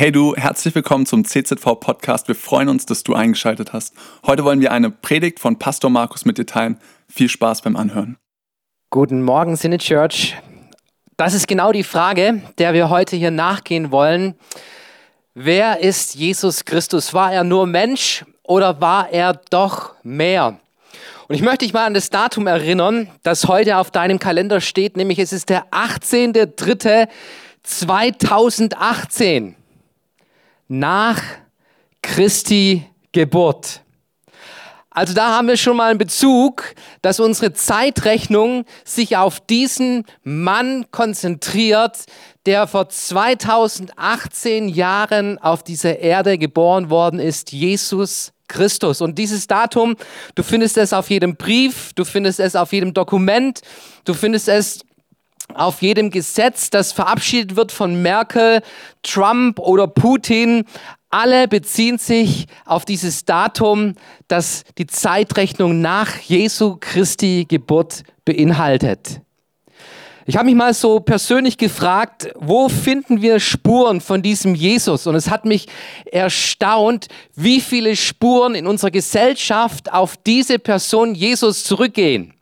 Hey du, herzlich willkommen zum CZV Podcast. Wir freuen uns, dass du eingeschaltet hast. Heute wollen wir eine Predigt von Pastor Markus mit dir teilen. Viel Spaß beim Anhören. Guten Morgen, Sinne Church. Das ist genau die Frage, der wir heute hier nachgehen wollen. Wer ist Jesus Christus? War er nur Mensch oder war er doch mehr? Und ich möchte dich mal an das Datum erinnern, das heute auf deinem Kalender steht, nämlich es ist der 18.03.2018 nach Christi Geburt. Also da haben wir schon mal einen Bezug, dass unsere Zeitrechnung sich auf diesen Mann konzentriert, der vor 2018 Jahren auf dieser Erde geboren worden ist, Jesus Christus. Und dieses Datum, du findest es auf jedem Brief, du findest es auf jedem Dokument, du findest es auf jedem Gesetz, das verabschiedet wird von Merkel, Trump oder Putin, alle beziehen sich auf dieses Datum, das die Zeitrechnung nach Jesu Christi Geburt beinhaltet. Ich habe mich mal so persönlich gefragt, wo finden wir Spuren von diesem Jesus? Und es hat mich erstaunt, wie viele Spuren in unserer Gesellschaft auf diese Person Jesus zurückgehen.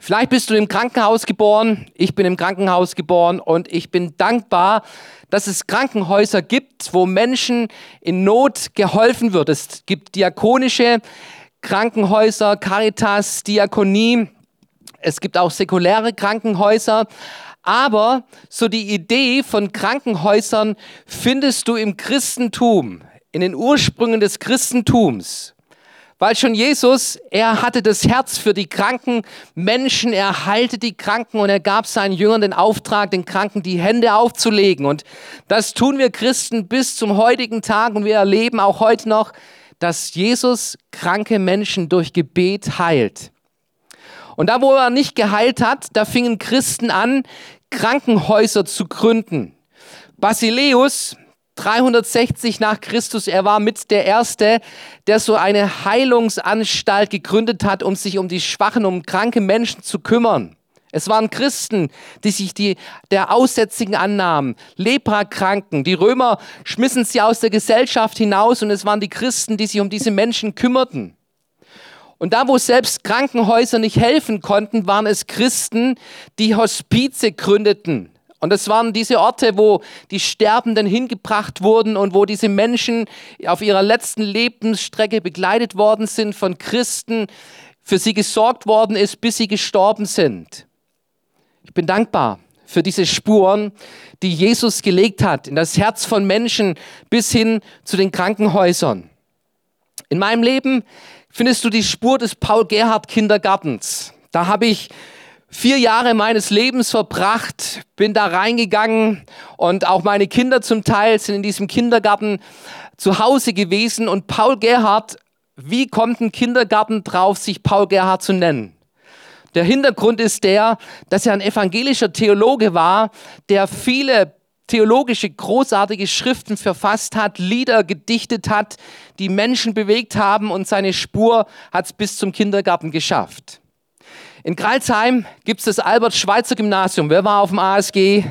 Vielleicht bist du im Krankenhaus geboren, ich bin im Krankenhaus geboren und ich bin dankbar, dass es Krankenhäuser gibt, wo Menschen in Not geholfen wird. Es gibt diakonische Krankenhäuser, Caritas, Diakonie, es gibt auch säkuläre Krankenhäuser. Aber so die Idee von Krankenhäusern findest du im Christentum, in den Ursprüngen des Christentums. Weil schon Jesus, er hatte das Herz für die kranken Menschen, er heilte die Kranken und er gab seinen Jüngern den Auftrag, den Kranken die Hände aufzulegen. Und das tun wir Christen bis zum heutigen Tag und wir erleben auch heute noch, dass Jesus kranke Menschen durch Gebet heilt. Und da, wo er nicht geheilt hat, da fingen Christen an, Krankenhäuser zu gründen. Basileus, 360 nach Christus, er war mit der Erste, der so eine Heilungsanstalt gegründet hat, um sich um die schwachen, um kranke Menschen zu kümmern. Es waren Christen, die sich die, der Aussätzigen annahmen, Leprakranken. Die Römer schmissen sie aus der Gesellschaft hinaus und es waren die Christen, die sich um diese Menschen kümmerten. Und da, wo selbst Krankenhäuser nicht helfen konnten, waren es Christen, die Hospize gründeten. Und das waren diese Orte, wo die Sterbenden hingebracht wurden und wo diese Menschen auf ihrer letzten Lebensstrecke begleitet worden sind von Christen, für sie gesorgt worden ist, bis sie gestorben sind. Ich bin dankbar für diese Spuren, die Jesus gelegt hat in das Herz von Menschen bis hin zu den Krankenhäusern. In meinem Leben findest du die Spur des Paul Gerhard Kindergartens. Da habe ich vier Jahre meines Lebens verbracht, bin da reingegangen und auch meine Kinder zum Teil sind in diesem Kindergarten zu Hause gewesen und Paul Gerhard, wie kommt ein Kindergarten drauf, sich Paul Gerhard zu nennen? Der Hintergrund ist der, dass er ein evangelischer Theologe war, der viele theologische großartige Schriften verfasst hat, Lieder gedichtet hat, die Menschen bewegt haben und seine Spur hat es bis zum Kindergarten geschafft. In Kreilsheim gibt es das Albert-Schweitzer-Gymnasium. Wer war auf dem ASG?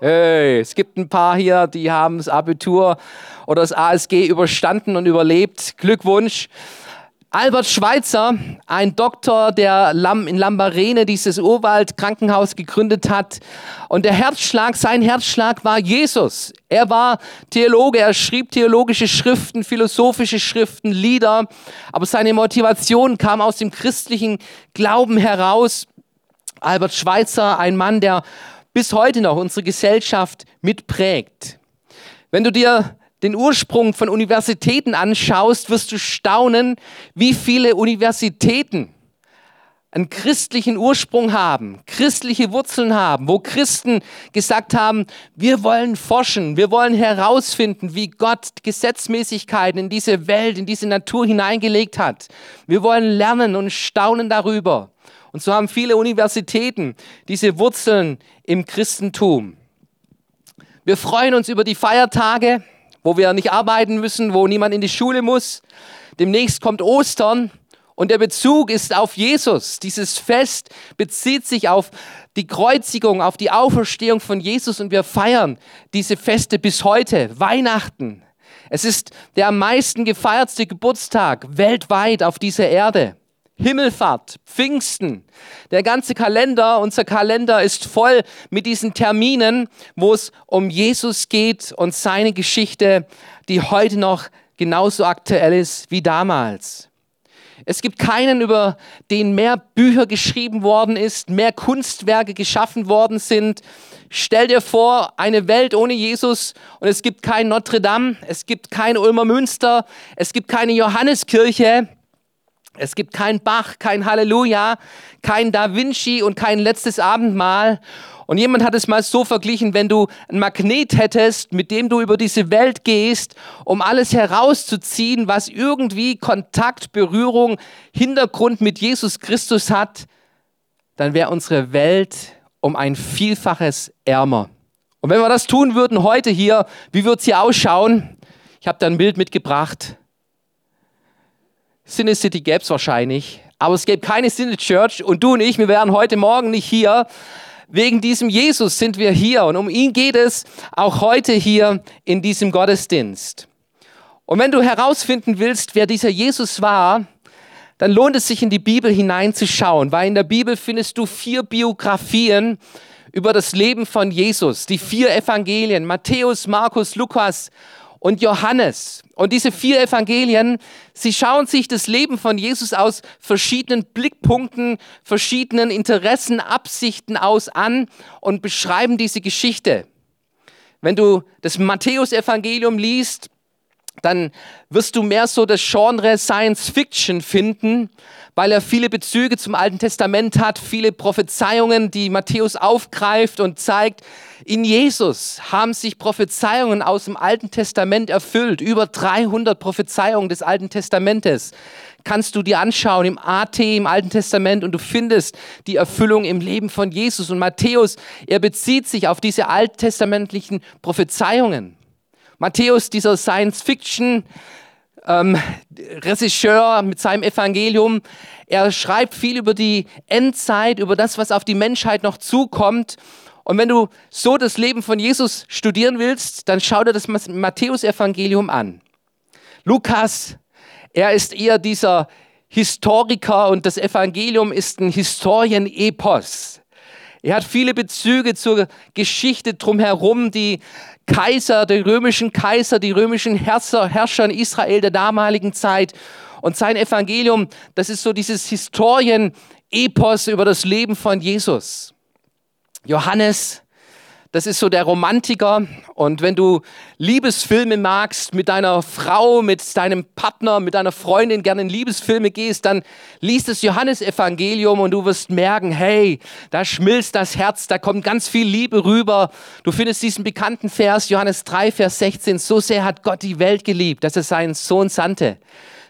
Hey, es gibt ein paar hier, die haben das Abitur oder das ASG überstanden und überlebt. Glückwunsch. Albert Schweitzer, ein Doktor, der in Lambarene dieses Urwald-Krankenhaus gegründet hat. Und der Herzschlag, sein Herzschlag war Jesus. Er war Theologe, er schrieb theologische Schriften, philosophische Schriften, Lieder. Aber seine Motivation kam aus dem christlichen Glauben heraus. Albert Schweitzer, ein Mann, der bis heute noch unsere Gesellschaft mitprägt. Wenn du dir den Ursprung von Universitäten anschaust, wirst du staunen, wie viele Universitäten einen christlichen Ursprung haben, christliche Wurzeln haben, wo Christen gesagt haben, wir wollen forschen, wir wollen herausfinden, wie Gott Gesetzmäßigkeiten in diese Welt, in diese Natur hineingelegt hat. Wir wollen lernen und staunen darüber. Und so haben viele Universitäten diese Wurzeln im Christentum. Wir freuen uns über die Feiertage wo wir nicht arbeiten müssen, wo niemand in die Schule muss. Demnächst kommt Ostern Und der Bezug ist auf Jesus. Dieses Fest bezieht sich auf die Kreuzigung, auf die Auferstehung von Jesus und wir feiern diese Feste bis heute, Weihnachten. Es ist der am meisten gefeiertste Geburtstag weltweit auf dieser Erde. Himmelfahrt, Pfingsten. Der ganze Kalender, unser Kalender ist voll mit diesen Terminen, wo es um Jesus geht und seine Geschichte, die heute noch genauso aktuell ist wie damals. Es gibt keinen, über den mehr Bücher geschrieben worden ist, mehr Kunstwerke geschaffen worden sind. Stell dir vor, eine Welt ohne Jesus und es gibt kein Notre Dame, es gibt kein Ulmer Münster, es gibt keine Johanneskirche, es gibt kein Bach, kein Halleluja, kein Da Vinci und kein letztes Abendmahl. Und jemand hat es mal so verglichen, wenn du ein Magnet hättest, mit dem du über diese Welt gehst, um alles herauszuziehen, was irgendwie Kontakt, Berührung, Hintergrund mit Jesus Christus hat, dann wäre unsere Welt um ein Vielfaches ärmer. Und wenn wir das tun würden heute hier, wie würde es hier ausschauen? Ich habe da ein Bild mitgebracht. Sinne City gäbe es wahrscheinlich, aber es gäbe keine Sinne Church und du und ich, wir wären heute Morgen nicht hier, Wegen diesem Jesus sind wir hier und um ihn geht es auch heute hier in diesem Gottesdienst. Und wenn du herausfinden willst, wer dieser Jesus war, dann lohnt es sich in die Bibel hineinzuschauen, weil in der Bibel findest du vier Biografien über das Leben von Jesus, die vier Evangelien, Matthäus, Markus, Lukas und Johannes. Und diese vier Evangelien, sie schauen sich das Leben von Jesus aus verschiedenen Blickpunkten, verschiedenen Interessen, Absichten aus an und beschreiben diese Geschichte. Wenn du das Matthäus-Evangelium liest, dann wirst du mehr so das Genre Science Fiction finden, weil er viele Bezüge zum Alten Testament hat, viele Prophezeiungen, die Matthäus aufgreift und zeigt, in Jesus haben sich Prophezeiungen aus dem Alten Testament erfüllt. Über 300 Prophezeiungen des Alten Testamentes kannst du dir anschauen im AT, im Alten Testament und du findest die Erfüllung im Leben von Jesus. Und Matthäus, er bezieht sich auf diese alttestamentlichen Prophezeiungen. Matthäus, dieser Science-Fiction, ähm, Regisseur mit seinem Evangelium. Er schreibt viel über die Endzeit, über das, was auf die Menschheit noch zukommt. Und wenn du so das Leben von Jesus studieren willst, dann schau dir das Matthäus-Evangelium an. Lukas, er ist eher dieser Historiker und das Evangelium ist ein Historienepos. Er hat viele Bezüge zur Geschichte drumherum, die Kaiser, die römischen Kaiser, die römischen Herrscher, Herrscher in Israel der damaligen Zeit. Und sein Evangelium, das ist so dieses Historien-Epos über das Leben von Jesus. Johannes, das ist so der Romantiker. Und wenn du Liebesfilme magst, mit deiner Frau, mit deinem Partner, mit deiner Freundin gerne in Liebesfilme gehst, dann liest das Johannesevangelium und du wirst merken, hey, da schmilzt das Herz, da kommt ganz viel Liebe rüber. Du findest diesen bekannten Vers, Johannes 3, Vers 16, so sehr hat Gott die Welt geliebt, dass er seinen Sohn sandte,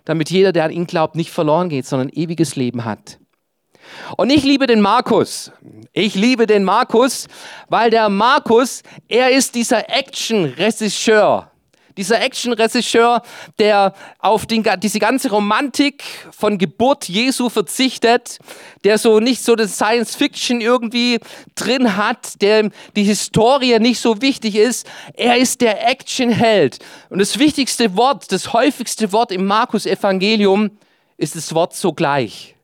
damit jeder, der an ihn glaubt, nicht verloren geht, sondern ewiges Leben hat. Und ich liebe den Markus. Ich liebe den Markus, weil der Markus, er ist dieser Action-Regisseur. Dieser Action-Regisseur, der auf den, diese ganze Romantik von Geburt Jesu verzichtet, der so nicht so das Science-Fiction irgendwie drin hat, der die Historie nicht so wichtig ist. Er ist der Action-Held. Und das wichtigste Wort, das häufigste Wort im Markus-Evangelium ist das Wort sogleich.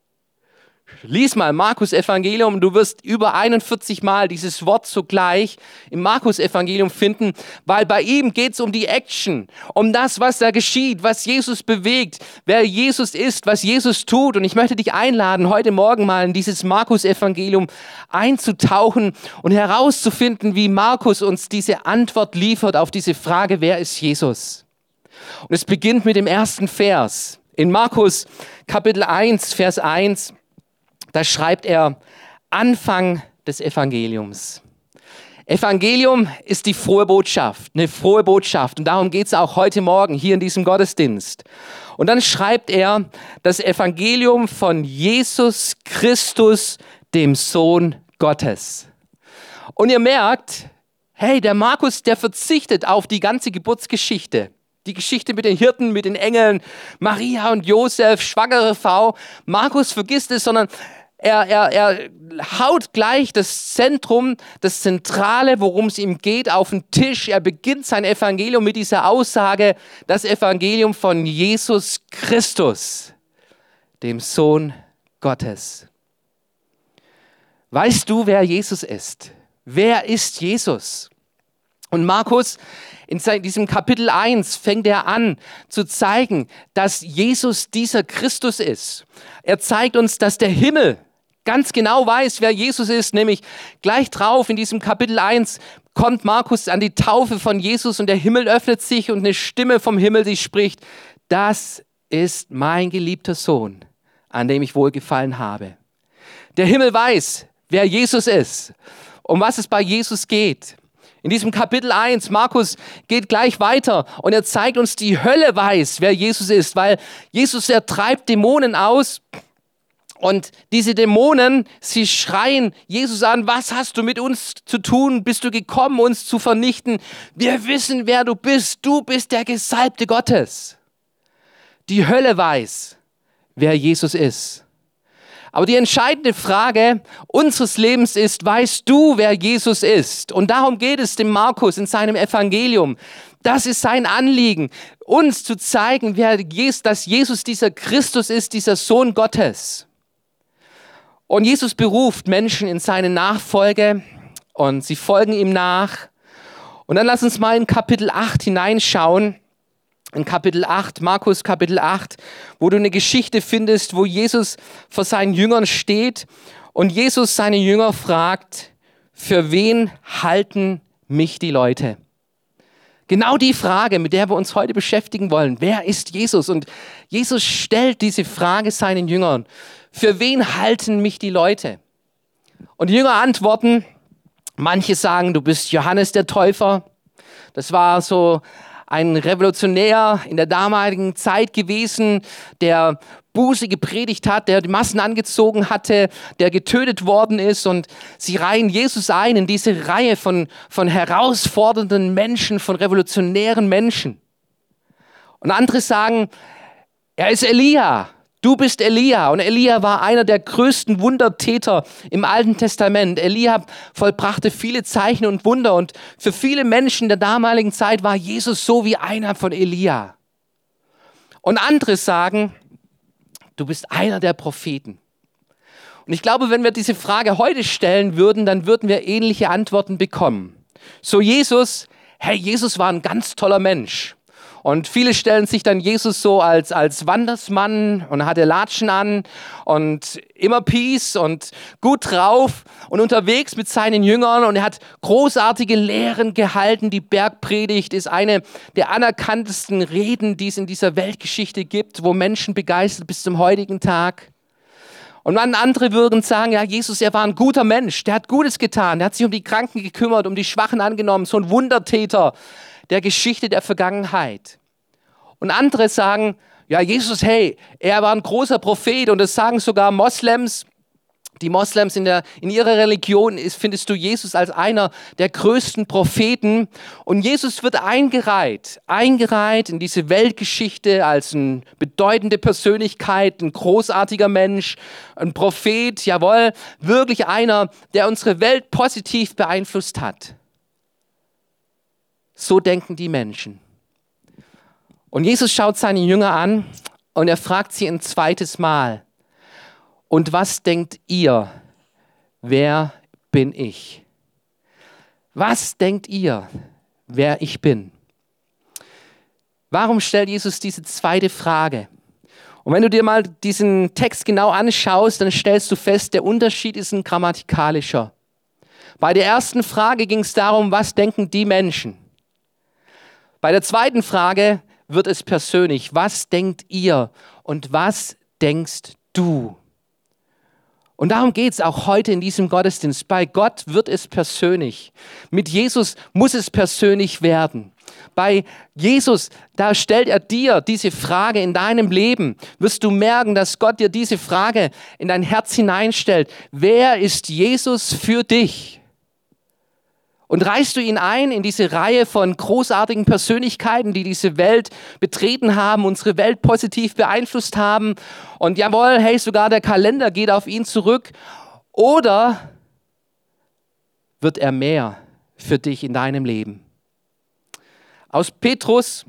Lies mal Markus Evangelium, du wirst über 41 Mal dieses Wort zugleich im Markus Evangelium finden, weil bei ihm geht es um die Action, um das, was da geschieht, was Jesus bewegt, wer Jesus ist, was Jesus tut. Und ich möchte dich einladen, heute Morgen mal in dieses Markus Evangelium einzutauchen und herauszufinden, wie Markus uns diese Antwort liefert auf diese Frage, wer ist Jesus? Und es beginnt mit dem ersten Vers. In Markus Kapitel 1, Vers 1 da schreibt er Anfang des Evangeliums. Evangelium ist die frohe Botschaft, eine frohe Botschaft. Und darum geht es auch heute Morgen hier in diesem Gottesdienst. Und dann schreibt er das Evangelium von Jesus Christus, dem Sohn Gottes. Und ihr merkt, hey, der Markus, der verzichtet auf die ganze Geburtsgeschichte. Die Geschichte mit den Hirten, mit den Engeln, Maria und Josef, schwangere Frau. Markus vergisst es, sondern er, er, er haut gleich das Zentrum, das Zentrale, worum es ihm geht, auf den Tisch. Er beginnt sein Evangelium mit dieser Aussage, das Evangelium von Jesus Christus, dem Sohn Gottes. Weißt du, wer Jesus ist? Wer ist Jesus? Und Markus in diesem Kapitel 1 fängt er an zu zeigen, dass Jesus dieser Christus ist. Er zeigt uns, dass der Himmel ganz genau weiß, wer Jesus ist, nämlich gleich drauf in diesem Kapitel 1 kommt Markus an die Taufe von Jesus und der Himmel öffnet sich und eine Stimme vom Himmel, die spricht, das ist mein geliebter Sohn, an dem ich wohlgefallen habe. Der Himmel weiß, wer Jesus ist, um was es bei Jesus geht. In diesem Kapitel 1, Markus geht gleich weiter und er zeigt uns, die Hölle weiß, wer Jesus ist, weil Jesus, er treibt Dämonen aus und diese Dämonen, sie schreien Jesus an, was hast du mit uns zu tun? Bist du gekommen, uns zu vernichten? Wir wissen, wer du bist. Du bist der Gesalbte Gottes. Die Hölle weiß, wer Jesus ist. Aber die entscheidende Frage unseres Lebens ist, weißt du, wer Jesus ist? Und darum geht es dem Markus in seinem Evangelium. Das ist sein Anliegen, uns zu zeigen, wer, dass Jesus dieser Christus ist, dieser Sohn Gottes. Und Jesus beruft Menschen in seine Nachfolge und sie folgen ihm nach. Und dann lass uns mal in Kapitel 8 hineinschauen. In Kapitel 8, Markus Kapitel 8, wo du eine Geschichte findest, wo Jesus vor seinen Jüngern steht und Jesus seine Jünger fragt, für wen halten mich die Leute? Genau die Frage, mit der wir uns heute beschäftigen wollen. Wer ist Jesus? Und Jesus stellt diese Frage seinen Jüngern für wen halten mich die Leute? Und die Jünger antworten, manche sagen, du bist Johannes der Täufer. Das war so ein Revolutionär in der damaligen Zeit gewesen, der Buße gepredigt hat, der die Massen angezogen hatte, der getötet worden ist. Und sie reihen Jesus ein in diese Reihe von, von herausfordernden Menschen, von revolutionären Menschen. Und andere sagen, er ist Elia. Du bist Elia und Elia war einer der größten Wundertäter im Alten Testament. Elia vollbrachte viele Zeichen und Wunder und für viele Menschen der damaligen Zeit war Jesus so wie einer von Elia. Und andere sagen, du bist einer der Propheten. Und ich glaube, wenn wir diese Frage heute stellen würden, dann würden wir ähnliche Antworten bekommen. So Jesus, hey, Jesus war ein ganz toller Mensch. Und viele stellen sich dann Jesus so als, als Wandersmann und hatte Latschen an und immer Peace und gut drauf und unterwegs mit seinen Jüngern und er hat großartige Lehren gehalten. Die Bergpredigt ist eine der anerkanntesten Reden, die es in dieser Weltgeschichte gibt, wo Menschen begeistert bis zum heutigen Tag. Und dann andere würden sagen, ja, Jesus, er war ein guter Mensch, der hat Gutes getan, der hat sich um die Kranken gekümmert, um die Schwachen angenommen, so ein Wundertäter der Geschichte der Vergangenheit. Und andere sagen, ja, Jesus, hey, er war ein großer Prophet und das sagen sogar Moslems. Die Moslems in, der, in ihrer Religion ist, findest du Jesus als einer der größten Propheten. Und Jesus wird eingereiht, eingereiht in diese Weltgeschichte als eine bedeutende Persönlichkeit, ein großartiger Mensch, ein Prophet, jawohl, wirklich einer, der unsere Welt positiv beeinflusst hat. So denken die Menschen. Und Jesus schaut seine Jünger an und er fragt sie ein zweites Mal, und was denkt ihr, wer bin ich? Was denkt ihr, wer ich bin? Warum stellt Jesus diese zweite Frage? Und wenn du dir mal diesen Text genau anschaust, dann stellst du fest, der Unterschied ist ein grammatikalischer. Bei der ersten Frage ging es darum, was denken die Menschen? Bei der zweiten Frage wird es persönlich. Was denkt ihr und was denkst du? Und darum geht es auch heute in diesem Gottesdienst. Bei Gott wird es persönlich. Mit Jesus muss es persönlich werden. Bei Jesus, da stellt er dir diese Frage in deinem Leben. Wirst du merken, dass Gott dir diese Frage in dein Herz hineinstellt. Wer ist Jesus für dich? Und reißt du ihn ein in diese Reihe von großartigen Persönlichkeiten, die diese Welt betreten haben, unsere Welt positiv beeinflusst haben? Und jawohl, hey, sogar der Kalender geht auf ihn zurück. Oder wird er mehr für dich in deinem Leben? Aus Petrus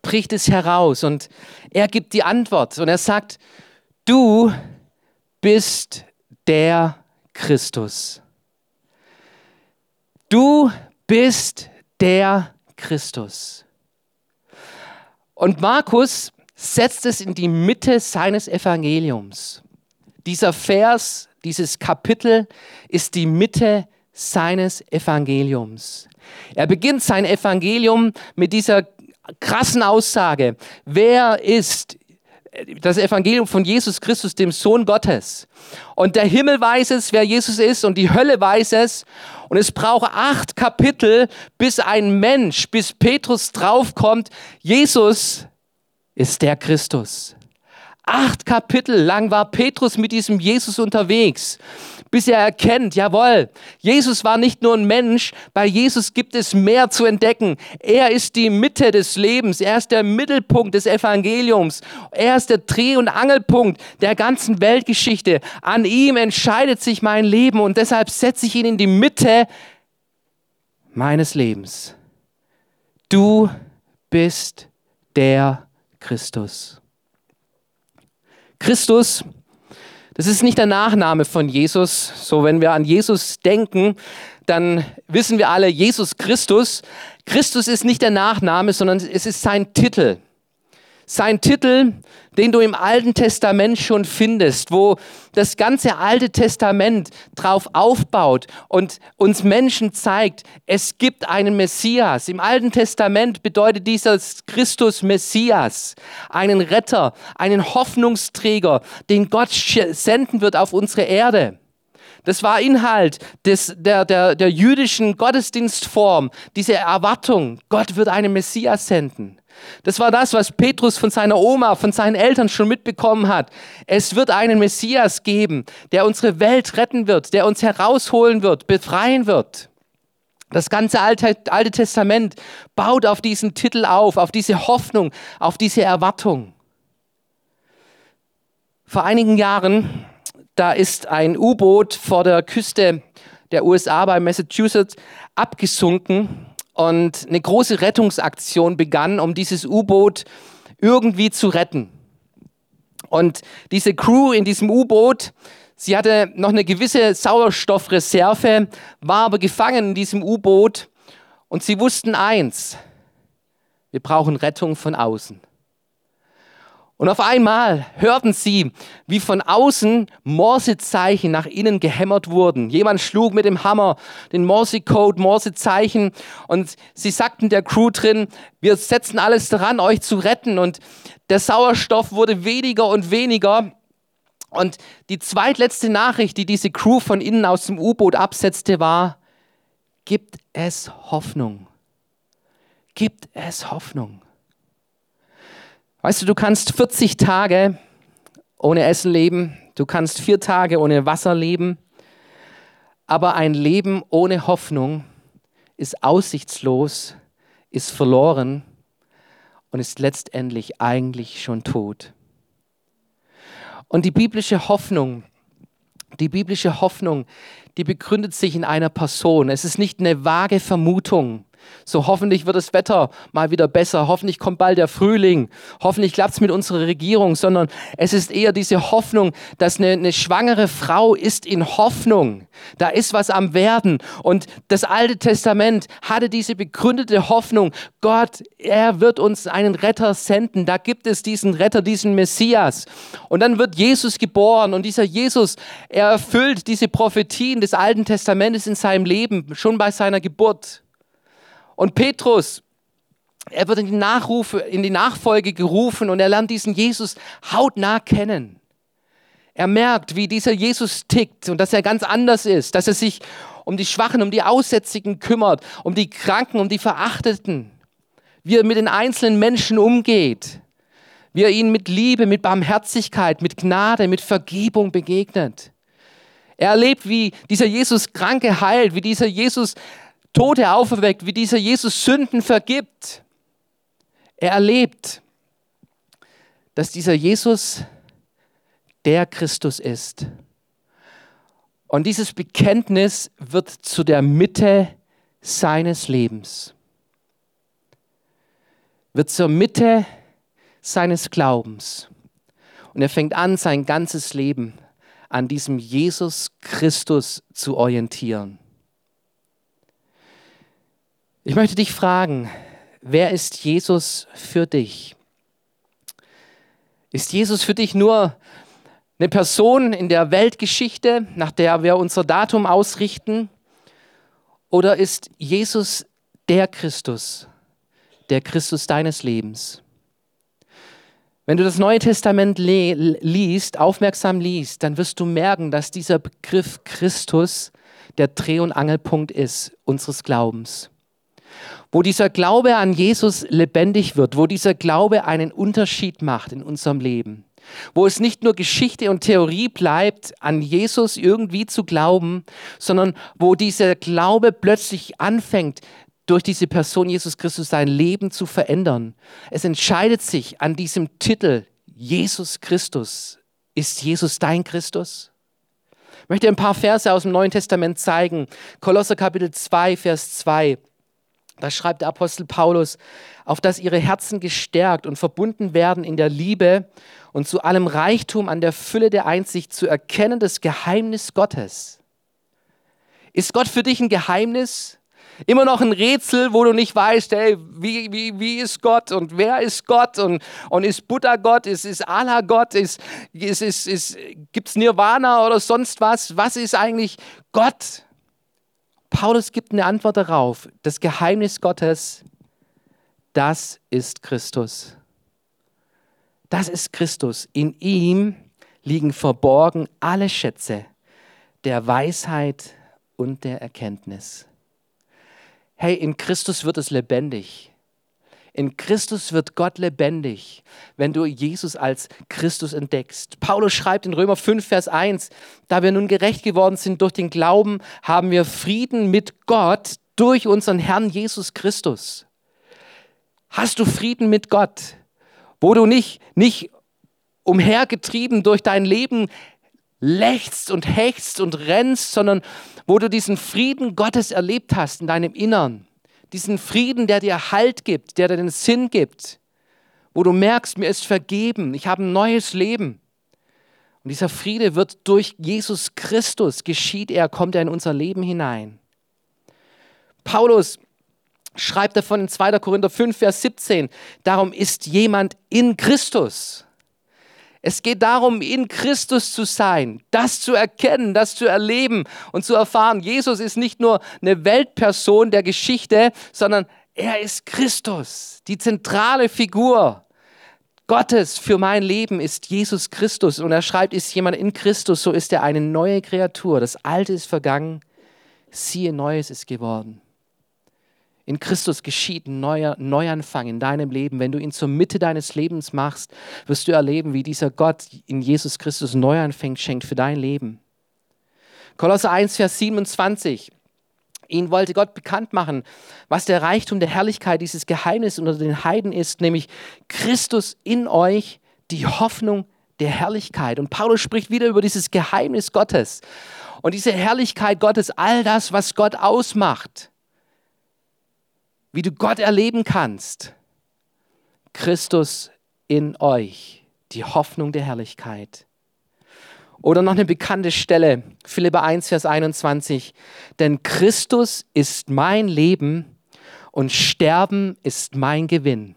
bricht es heraus und er gibt die Antwort und er sagt, du bist der Christus. Du bist der Christus. Und Markus setzt es in die Mitte seines Evangeliums. Dieser Vers, dieses Kapitel ist die Mitte seines Evangeliums. Er beginnt sein Evangelium mit dieser krassen Aussage. Wer ist das Evangelium von Jesus Christus, dem Sohn Gottes. Und der Himmel weiß es, wer Jesus ist, und die Hölle weiß es. Und es braucht acht Kapitel, bis ein Mensch, bis Petrus draufkommt, Jesus ist der Christus. Acht Kapitel lang war Petrus mit diesem Jesus unterwegs bis er erkennt, jawohl, Jesus war nicht nur ein Mensch, bei Jesus gibt es mehr zu entdecken. Er ist die Mitte des Lebens, er ist der Mittelpunkt des Evangeliums, er ist der Dreh- und Angelpunkt der ganzen Weltgeschichte. An ihm entscheidet sich mein Leben und deshalb setze ich ihn in die Mitte meines Lebens. Du bist der Christus. Christus das ist nicht der Nachname von Jesus. So, wenn wir an Jesus denken, dann wissen wir alle, Jesus Christus. Christus ist nicht der Nachname, sondern es ist sein Titel. Sein Titel, den du im Alten Testament schon findest, wo das ganze Alte Testament drauf aufbaut und uns Menschen zeigt, es gibt einen Messias. Im Alten Testament bedeutet dieser Christus Messias, einen Retter, einen Hoffnungsträger, den Gott senden wird auf unsere Erde. Das war Inhalt des, der, der, der jüdischen Gottesdienstform, diese Erwartung, Gott wird einen Messias senden. Das war das, was Petrus von seiner Oma, von seinen Eltern schon mitbekommen hat. Es wird einen Messias geben, der unsere Welt retten wird, der uns herausholen wird, befreien wird. Das ganze Alte, Alte Testament baut auf diesen Titel auf, auf diese Hoffnung, auf diese Erwartung. Vor einigen Jahren, da ist ein U-Boot vor der Küste der USA bei Massachusetts abgesunken und eine große Rettungsaktion begann, um dieses U-Boot irgendwie zu retten. Und diese Crew in diesem U-Boot, sie hatte noch eine gewisse Sauerstoffreserve, war aber gefangen in diesem U-Boot und sie wussten eins, wir brauchen Rettung von außen. Und auf einmal hörten sie, wie von außen Morsezeichen nach innen gehämmert wurden. Jemand schlug mit dem Hammer den Morsecode, Morsezeichen und sie sagten der Crew drin, wir setzen alles daran, euch zu retten. Und der Sauerstoff wurde weniger und weniger. Und die zweitletzte Nachricht, die diese Crew von innen aus dem U-Boot absetzte, war, gibt es Hoffnung. Gibt es Hoffnung. Weißt du, du kannst 40 Tage ohne Essen leben, du kannst vier Tage ohne Wasser leben, aber ein Leben ohne Hoffnung ist aussichtslos, ist verloren und ist letztendlich eigentlich schon tot. Und die biblische Hoffnung, die biblische Hoffnung, die begründet sich in einer Person. Es ist nicht eine vage Vermutung. So hoffentlich wird das Wetter mal wieder besser, hoffentlich kommt bald der Frühling, hoffentlich klappt es mit unserer Regierung, sondern es ist eher diese Hoffnung, dass eine, eine schwangere Frau ist in Hoffnung. Da ist was am Werden. Und das Alte Testament hatte diese begründete Hoffnung, Gott, er wird uns einen Retter senden. Da gibt es diesen Retter, diesen Messias. Und dann wird Jesus geboren und dieser Jesus, er erfüllt diese Prophetien des Alten Testamentes in seinem Leben, schon bei seiner Geburt. Und Petrus, er wird in die Nachrufe, in die Nachfolge gerufen und er lernt diesen Jesus hautnah kennen. Er merkt, wie dieser Jesus tickt und dass er ganz anders ist, dass er sich um die Schwachen, um die Aussätzigen kümmert, um die Kranken, um die Verachteten, wie er mit den einzelnen Menschen umgeht, wie er ihnen mit Liebe, mit Barmherzigkeit, mit Gnade, mit Vergebung begegnet. Er erlebt, wie dieser Jesus Kranke heilt, wie dieser Jesus Tote auferweckt, wie dieser Jesus Sünden vergibt. Er erlebt, dass dieser Jesus der Christus ist. Und dieses Bekenntnis wird zu der Mitte seines Lebens, wird zur Mitte seines Glaubens. Und er fängt an, sein ganzes Leben an diesem Jesus Christus zu orientieren. Ich möchte dich fragen, wer ist Jesus für dich? Ist Jesus für dich nur eine Person in der Weltgeschichte, nach der wir unser Datum ausrichten? Oder ist Jesus der Christus, der Christus deines Lebens? Wenn du das Neue Testament liest, aufmerksam liest, dann wirst du merken, dass dieser Begriff Christus der Dreh- und Angelpunkt ist unseres Glaubens wo dieser Glaube an Jesus lebendig wird, wo dieser Glaube einen Unterschied macht in unserem Leben, wo es nicht nur Geschichte und Theorie bleibt, an Jesus irgendwie zu glauben, sondern wo dieser Glaube plötzlich anfängt, durch diese Person Jesus Christus sein Leben zu verändern. Es entscheidet sich an diesem Titel Jesus Christus. Ist Jesus dein Christus? Ich möchte ein paar Verse aus dem Neuen Testament zeigen. Kolosser Kapitel 2, Vers 2. Da schreibt der Apostel Paulus, auf dass ihre Herzen gestärkt und verbunden werden in der Liebe und zu allem Reichtum an der Fülle der Einsicht zu erkennen das Geheimnis Gottes. Ist Gott für dich ein Geheimnis? Immer noch ein Rätsel, wo du nicht weißt, hey, wie, wie, wie ist Gott und wer ist Gott und, und ist Buddha Gott, ist, ist Allah Gott, ist, ist, ist, ist, gibt es Nirvana oder sonst was? Was ist eigentlich Gott? Paulus gibt eine Antwort darauf. Das Geheimnis Gottes, das ist Christus. Das ist Christus. In ihm liegen verborgen alle Schätze der Weisheit und der Erkenntnis. Hey, in Christus wird es lebendig. In Christus wird Gott lebendig, wenn du Jesus als Christus entdeckst. Paulus schreibt in Römer 5, Vers 1, da wir nun gerecht geworden sind durch den Glauben, haben wir Frieden mit Gott durch unseren Herrn Jesus Christus. Hast du Frieden mit Gott, wo du nicht, nicht umhergetrieben durch dein Leben lechzt und hechst und rennst, sondern wo du diesen Frieden Gottes erlebt hast in deinem Innern diesen Frieden, der dir Halt gibt, der dir den Sinn gibt, wo du merkst, mir ist vergeben, ich habe ein neues Leben. Und dieser Friede wird durch Jesus Christus geschieht er, kommt er in unser Leben hinein. Paulus schreibt davon in 2. Korinther 5, Vers 17, darum ist jemand in Christus es geht darum, in Christus zu sein, das zu erkennen, das zu erleben und zu erfahren. Jesus ist nicht nur eine Weltperson der Geschichte, sondern er ist Christus, die zentrale Figur. Gottes für mein Leben ist Jesus Christus. Und er schreibt, ist jemand in Christus, so ist er eine neue Kreatur. Das Alte ist vergangen, siehe, Neues ist geworden. In Christus geschieht ein neuer Neuanfang in deinem Leben. Wenn du ihn zur Mitte deines Lebens machst, wirst du erleben, wie dieser Gott in Jesus Christus Neuanfang schenkt für dein Leben. Kolosser 1, Vers 27. Ihn wollte Gott bekannt machen, was der Reichtum der Herrlichkeit dieses Geheimnis unter den Heiden ist, nämlich Christus in euch, die Hoffnung der Herrlichkeit. Und Paulus spricht wieder über dieses Geheimnis Gottes. Und diese Herrlichkeit Gottes, all das, was Gott ausmacht wie du Gott erleben kannst. Christus in euch, die Hoffnung der Herrlichkeit. Oder noch eine bekannte Stelle, Philipper 1, Vers 21. Denn Christus ist mein Leben und Sterben ist mein Gewinn.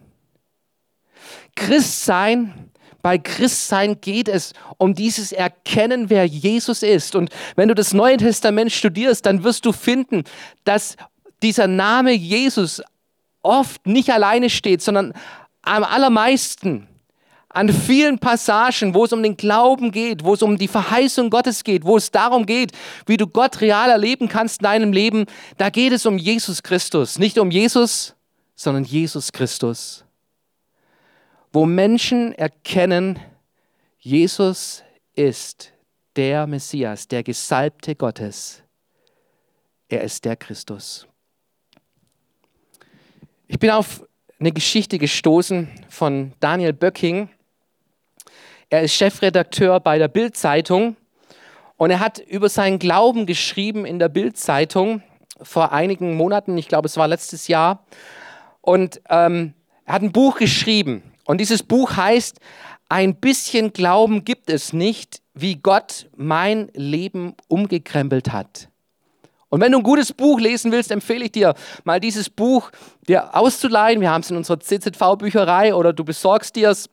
Christsein, bei Christsein geht es um dieses Erkennen, wer Jesus ist. Und wenn du das Neue Testament studierst, dann wirst du finden, dass dieser Name Jesus oft nicht alleine steht, sondern am allermeisten an vielen Passagen, wo es um den Glauben geht, wo es um die Verheißung Gottes geht, wo es darum geht, wie du Gott real erleben kannst in deinem Leben, da geht es um Jesus Christus. Nicht um Jesus, sondern Jesus Christus. Wo Menschen erkennen, Jesus ist der Messias, der Gesalbte Gottes. Er ist der Christus. Ich bin auf eine Geschichte gestoßen von Daniel Böcking. Er ist Chefredakteur bei der Bild-Zeitung und er hat über seinen Glauben geschrieben in der Bild-Zeitung vor einigen Monaten, ich glaube es war letztes Jahr. Und ähm, er hat ein Buch geschrieben und dieses Buch heißt Ein bisschen Glauben gibt es nicht, wie Gott mein Leben umgekrempelt hat. Und wenn du ein gutes Buch lesen willst, empfehle ich dir, mal dieses Buch dir auszuleihen. Wir haben es in unserer CZV-Bücherei oder du besorgst dir es,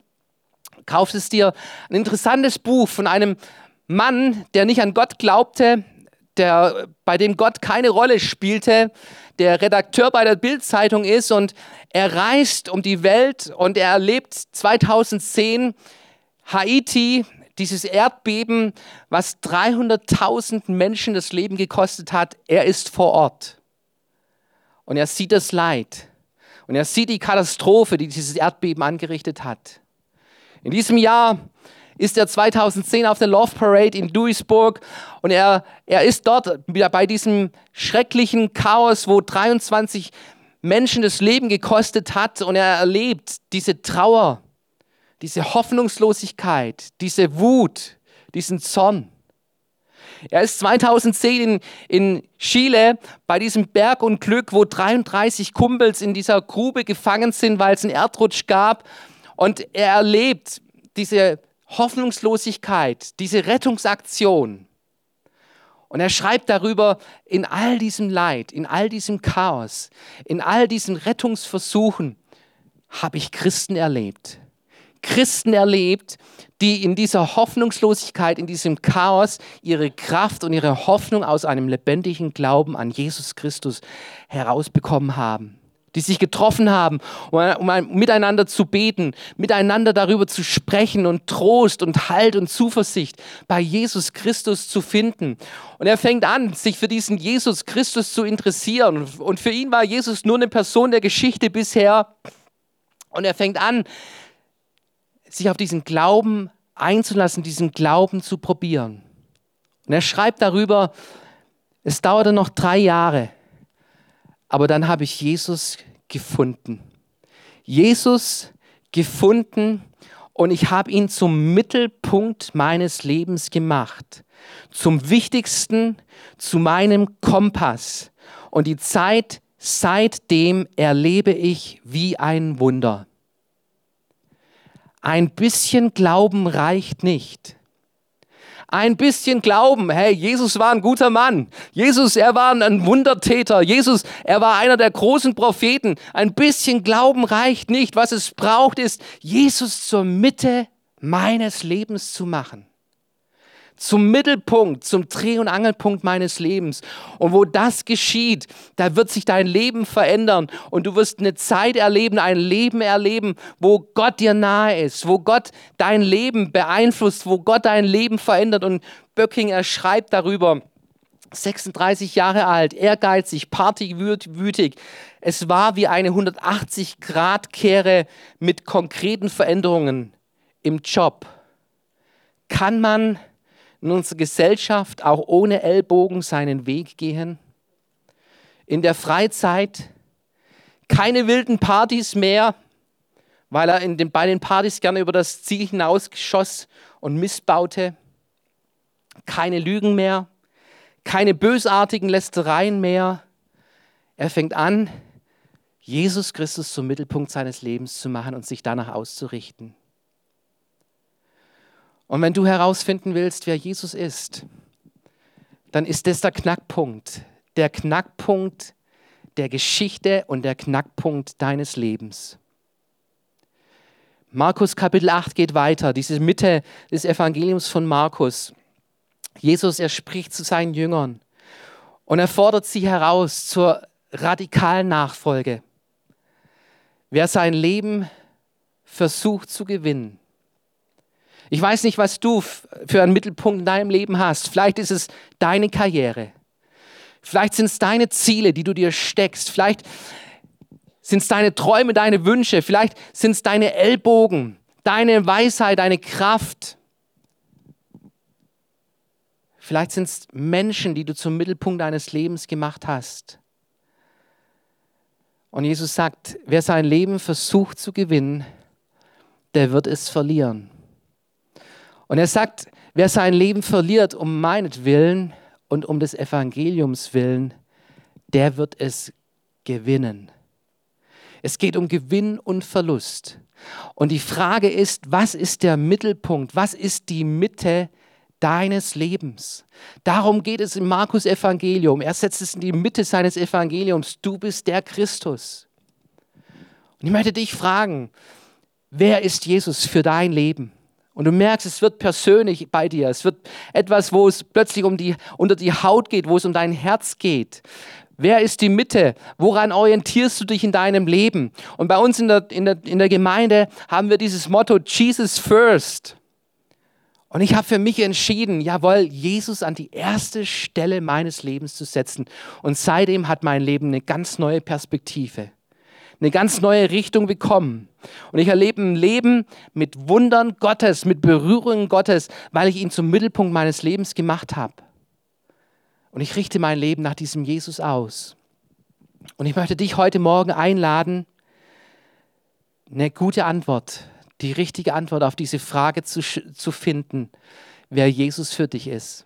kaufst es dir. Ein interessantes Buch von einem Mann, der nicht an Gott glaubte, der, bei dem Gott keine Rolle spielte, der Redakteur bei der Bild-Zeitung ist und er reist um die Welt und er erlebt 2010 Haiti, dieses Erdbeben, was 300.000 Menschen das Leben gekostet hat, er ist vor Ort. Und er sieht das Leid. Und er sieht die Katastrophe, die dieses Erdbeben angerichtet hat. In diesem Jahr ist er 2010 auf der Love Parade in Duisburg und er, er ist dort bei diesem schrecklichen Chaos, wo 23 Menschen das Leben gekostet hat und er erlebt diese Trauer, diese Hoffnungslosigkeit, diese Wut, diesen Zorn. Er ist 2010 in, in Chile bei diesem Bergunglück, wo 33 Kumpels in dieser Grube gefangen sind, weil es einen Erdrutsch gab. Und er erlebt diese Hoffnungslosigkeit, diese Rettungsaktion. Und er schreibt darüber, in all diesem Leid, in all diesem Chaos, in all diesen Rettungsversuchen habe ich Christen erlebt. Christen erlebt, die in dieser Hoffnungslosigkeit, in diesem Chaos ihre Kraft und ihre Hoffnung aus einem lebendigen Glauben an Jesus Christus herausbekommen haben. Die sich getroffen haben, um, miteinander zu beten, miteinander darüber zu sprechen und Trost und Halt und Zuversicht bei Jesus Christus zu finden. Und er fängt an, sich für diesen Jesus Christus zu interessieren. Und für ihn war Jesus nur eine Person der Geschichte bisher. Und er fängt an, sich auf diesen Glauben einzulassen, diesen Glauben zu probieren. Und er schreibt darüber, es dauerte noch drei Jahre, aber dann habe ich Jesus gefunden. Jesus gefunden und ich habe ihn zum Mittelpunkt meines Lebens gemacht, zum wichtigsten, zu meinem Kompass. Und die Zeit seitdem erlebe ich wie ein Wunder. Ein bisschen Glauben reicht nicht. Ein bisschen Glauben, hey, Jesus war ein guter Mann. Jesus, er war ein Wundertäter. Jesus, er war einer der großen Propheten. Ein bisschen Glauben reicht nicht. Was es braucht, ist, Jesus zur Mitte meines Lebens zu machen zum Mittelpunkt, zum Dreh- und Angelpunkt meines Lebens. Und wo das geschieht, da wird sich dein Leben verändern und du wirst eine Zeit erleben, ein Leben erleben, wo Gott dir nahe ist, wo Gott dein Leben beeinflusst, wo Gott dein Leben verändert. Und Böcking, er schreibt darüber, 36 Jahre alt, ehrgeizig, partywütig. Es war wie eine 180-Grad-Kehre mit konkreten Veränderungen im Job. Kann man in unserer Gesellschaft auch ohne Ellbogen seinen Weg gehen? In der Freizeit keine wilden Partys mehr, weil er in den, bei den Partys gerne über das Ziel hinausgeschoss und missbaute. Keine Lügen mehr, keine bösartigen Lästereien mehr. Er fängt an, Jesus Christus zum Mittelpunkt seines Lebens zu machen und sich danach auszurichten. Und wenn du herausfinden willst, wer Jesus ist, dann ist das der Knackpunkt, der Knackpunkt der Geschichte und der Knackpunkt deines Lebens. Markus Kapitel 8 geht weiter, diese Mitte des Evangeliums von Markus. Jesus, er spricht zu seinen Jüngern und er fordert sie heraus zur radikalen Nachfolge. Wer sein Leben versucht zu gewinnen, ich weiß nicht, was du für einen Mittelpunkt in deinem Leben hast. Vielleicht ist es deine Karriere. Vielleicht sind es deine Ziele, die du dir steckst. Vielleicht sind es deine Träume, deine Wünsche. Vielleicht sind es deine Ellbogen, deine Weisheit, deine Kraft. Vielleicht sind es Menschen, die du zum Mittelpunkt deines Lebens gemacht hast. Und Jesus sagt, wer sein Leben versucht zu gewinnen, der wird es verlieren. Und er sagt, wer sein Leben verliert um meinetwillen und um des Evangeliums willen, der wird es gewinnen. Es geht um Gewinn und Verlust. Und die Frage ist, was ist der Mittelpunkt? Was ist die Mitte deines Lebens? Darum geht es im Markus Evangelium. Er setzt es in die Mitte seines Evangeliums. Du bist der Christus. Und ich möchte dich fragen, wer ist Jesus für dein Leben? Und du merkst, es wird persönlich bei dir. Es wird etwas, wo es plötzlich um die, unter die Haut geht, wo es um dein Herz geht. Wer ist die Mitte? Woran orientierst du dich in deinem Leben? Und bei uns in der, in der, in der Gemeinde haben wir dieses Motto Jesus First. Und ich habe für mich entschieden, jawohl, Jesus an die erste Stelle meines Lebens zu setzen. Und seitdem hat mein Leben eine ganz neue Perspektive, eine ganz neue Richtung bekommen. Und ich erlebe ein Leben mit Wundern Gottes, mit Berührungen Gottes, weil ich ihn zum Mittelpunkt meines Lebens gemacht habe. Und ich richte mein Leben nach diesem Jesus aus. Und ich möchte dich heute Morgen einladen, eine gute Antwort, die richtige Antwort auf diese Frage zu, zu finden, wer Jesus für dich ist.